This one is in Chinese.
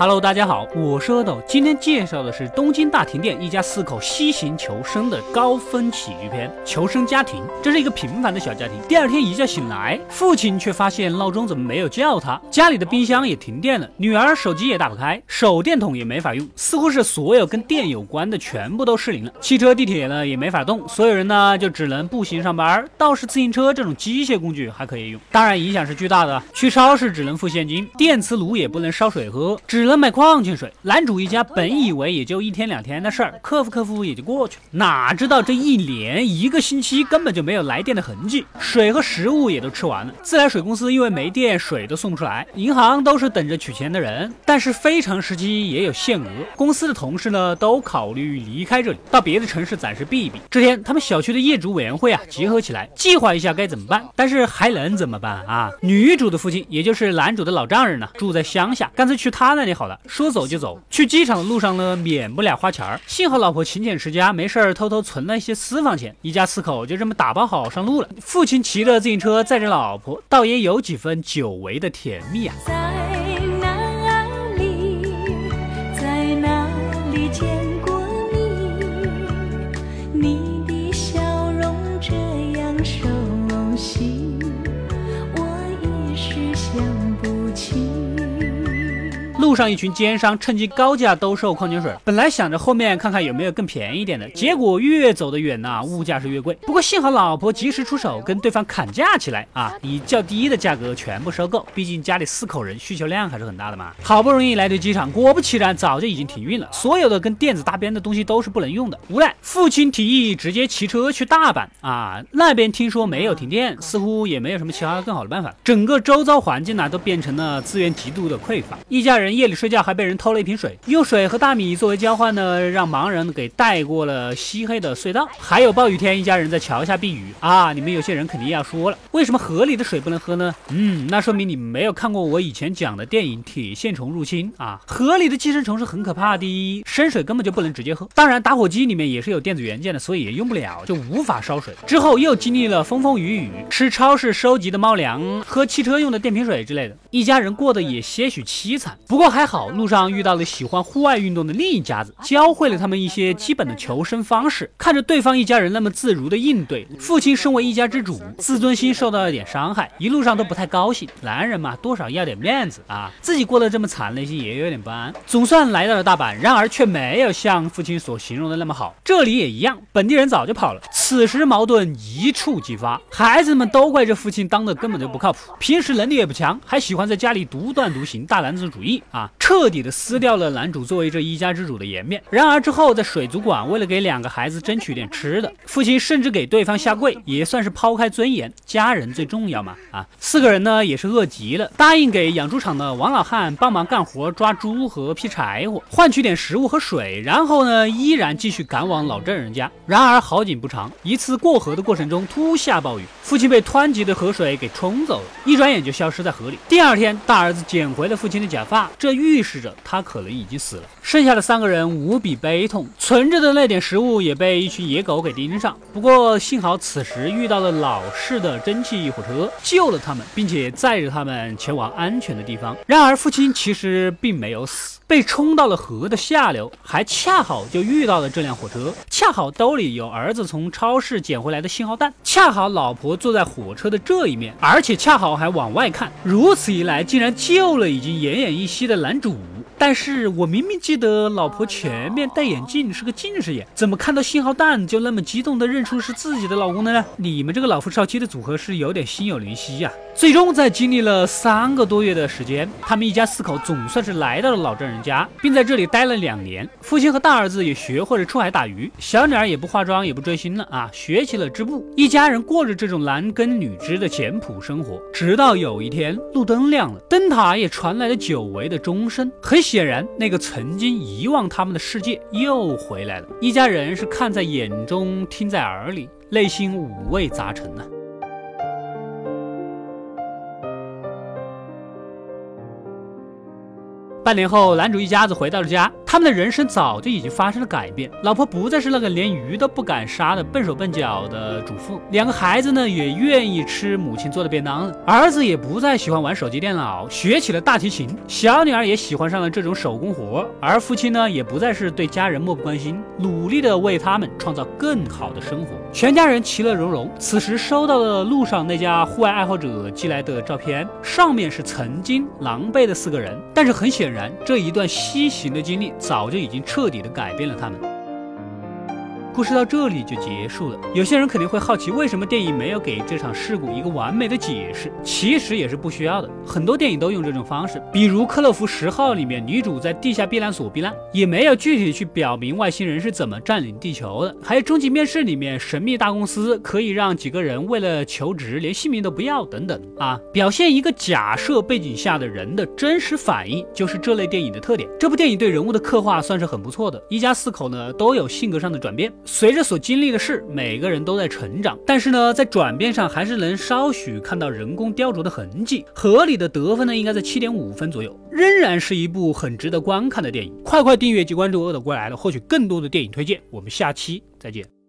Hello，大家好，我是阿斗，今天介绍的是东京大停电，一家四口西行求生的高分喜剧片《求生家庭》。这是一个平凡的小家庭，第二天一觉醒来，父亲却发现闹钟怎么没有叫他，家里的冰箱也停电了，女儿手机也打不开，手电筒也没法用，似乎是所有跟电有关的全部都失灵了。汽车、地铁呢也没法动，所有人呢就只能步行上班，倒是自行车这种机械工具还可以用，当然影响是巨大的。去超市只能付现金，电磁炉也不能烧水喝，只。能买矿泉水，男主一家本以为也就一天两天的事儿，克服克服也就过去了。哪知道这一连一个星期根本就没有来电的痕迹，水和食物也都吃完了。自来水公司因为没电，水都送不出来，银行都是等着取钱的人。但是非常时期也有限额，公司的同事呢都考虑离开这里，到别的城市暂时避一避。这天，他们小区的业主委员会啊集合起来，计划一下该怎么办。但是还能怎么办啊？女主的父亲，也就是男主的老丈人呢，住在乡下，干脆去他那里。好了，说走就走。去机场的路上呢，免不了花钱儿。幸好老婆勤俭持家，没事儿偷偷存了一些私房钱。一家四口就这么打包好上路了。父亲骑着自行车载着老婆，倒也有几分久违的甜蜜啊。路上一群奸商趁机高价兜售矿泉水，本来想着后面看看有没有更便宜点的，结果越走得远呐，物价是越贵。不过幸好老婆及时出手，跟对方砍价起来啊，以较低的价格全部收购。毕竟家里四口人，需求量还是很大的嘛。好不容易来到机场，果不其然，早就已经停运了，所有的跟电子搭边的东西都是不能用的。无奈父亲提议直接骑车去大阪啊，那边听说没有停电，似乎也没有什么其他更好的办法。整个周遭环境呢都变成了资源极度的匮乏，一家人。夜里睡觉还被人偷了一瓶水，用水和大米作为交换呢，让盲人给带过了漆黑的隧道。还有暴雨天，一家人在桥下避雨啊！你们有些人肯定要说了，为什么河里的水不能喝呢？嗯，那说明你没有看过我以前讲的电影《铁线虫入侵》啊！河里的寄生虫是很可怕的，生水根本就不能直接喝。当然，打火机里面也是有电子元件的，所以也用不了，就无法烧水。之后又经历了风风雨雨，吃超市收集的猫粮，喝汽车用的电瓶水之类的，一家人过得也些许凄惨。不。不过还好，路上遇到了喜欢户外运动的另一家子，教会了他们一些基本的求生方式。看着对方一家人那么自如的应对，父亲身为一家之主，自尊心受到了点伤害，一路上都不太高兴。男人嘛，多少要点面子啊，自己过得这么惨，内心也有点不安。总算来到了大阪，然而却没有像父亲所形容的那么好。这里也一样，本地人早就跑了。此时矛盾一触即发，孩子们都怪这父亲当的根本就不靠谱，平时能力也不强，还喜欢在家里独断独行，大男子主义。啊，彻底的撕掉了男主作为这一家之主的颜面。然而之后在水族馆，为了给两个孩子争取点吃的，父亲甚至给对方下跪，也算是抛开尊严，家人最重要嘛。啊，四个人呢也是饿极了，答应给养猪场的王老汉帮忙干活，抓猪和劈柴火，换取点食物和水。然后呢，依然继续赶往老郑人家。然而好景不长，一次过河的过程中突下暴雨，父亲被湍急的河水给冲走了，一转眼就消失在河里。第二天，大儿子捡回了父亲的假发。这预示着他可能已经死了。剩下的三个人无比悲痛，存着的那点食物也被一群野狗给盯上。不过幸好此时遇到了老式的蒸汽火车，救了他们，并且载着他们前往安全的地方。然而父亲其实并没有死，被冲到了河的下流，还恰好就遇到了这辆火车。恰好兜里有儿子从超市捡回来的信号弹，恰好老婆坐在火车的这一面，而且恰好还往外看。如此一来，竟然救了已经奄奄一息。的男主，但是我明明记得老婆前面戴眼镜是个近视眼，怎么看到信号弹就那么激动的认出是自己的老公的呢？你们这个老夫少妻的组合是有点心有灵犀呀！最终在经历了三个多月的时间，他们一家四口总算是来到了老丈人家，并在这里待了两年。父亲和大儿子也学会了出海打鱼，小女儿也不化妆也不追星了啊，学起了织布。一家人过着这种男耕女织的简朴生活，直到有一天路灯亮了，灯塔也传来了久违的。钟声很显然，那个曾经遗忘他们的世界又回来了。一家人是看在眼中，听在耳里，内心五味杂陈呢。半年后，男主一家子回到了家。他们的人生早就已经发生了改变。老婆不再是那个连鱼都不敢杀的笨手笨脚的主妇，两个孩子呢也愿意吃母亲做的便当了。儿子也不再喜欢玩手机电脑，学起了大提琴。小女儿也喜欢上了这种手工活，而夫妻呢也不再是对家人漠不关心，努力的为他们创造更好的生活。全家人其乐融融。此时收到了路上那家户外爱好者寄来的照片，上面是曾经狼狈的四个人，但是很显然，这一段西行的经历早就已经彻底的改变了他们。故事到这里就结束了。有些人肯定会好奇，为什么电影没有给这场事故一个完美的解释？其实也是不需要的。很多电影都用这种方式，比如《克洛弗十号》里面，女主在地下避难所避难，也没有具体去表明外星人是怎么占领地球的。还有《终极面试》里面，神秘大公司可以让几个人为了求职连姓名都不要等等啊，表现一个假设背景下的人的真实反应，就是这类电影的特点。这部电影对人物的刻画算是很不错的，一家四口呢都有性格上的转变。随着所经历的事，每个人都在成长，但是呢，在转变上还是能稍许看到人工雕琢的痕迹。合理的得分呢，应该在七点五分左右，仍然是一部很值得观看的电影。快快订阅及关注“恶的归来了”，获取更多的电影推荐。我们下期再见。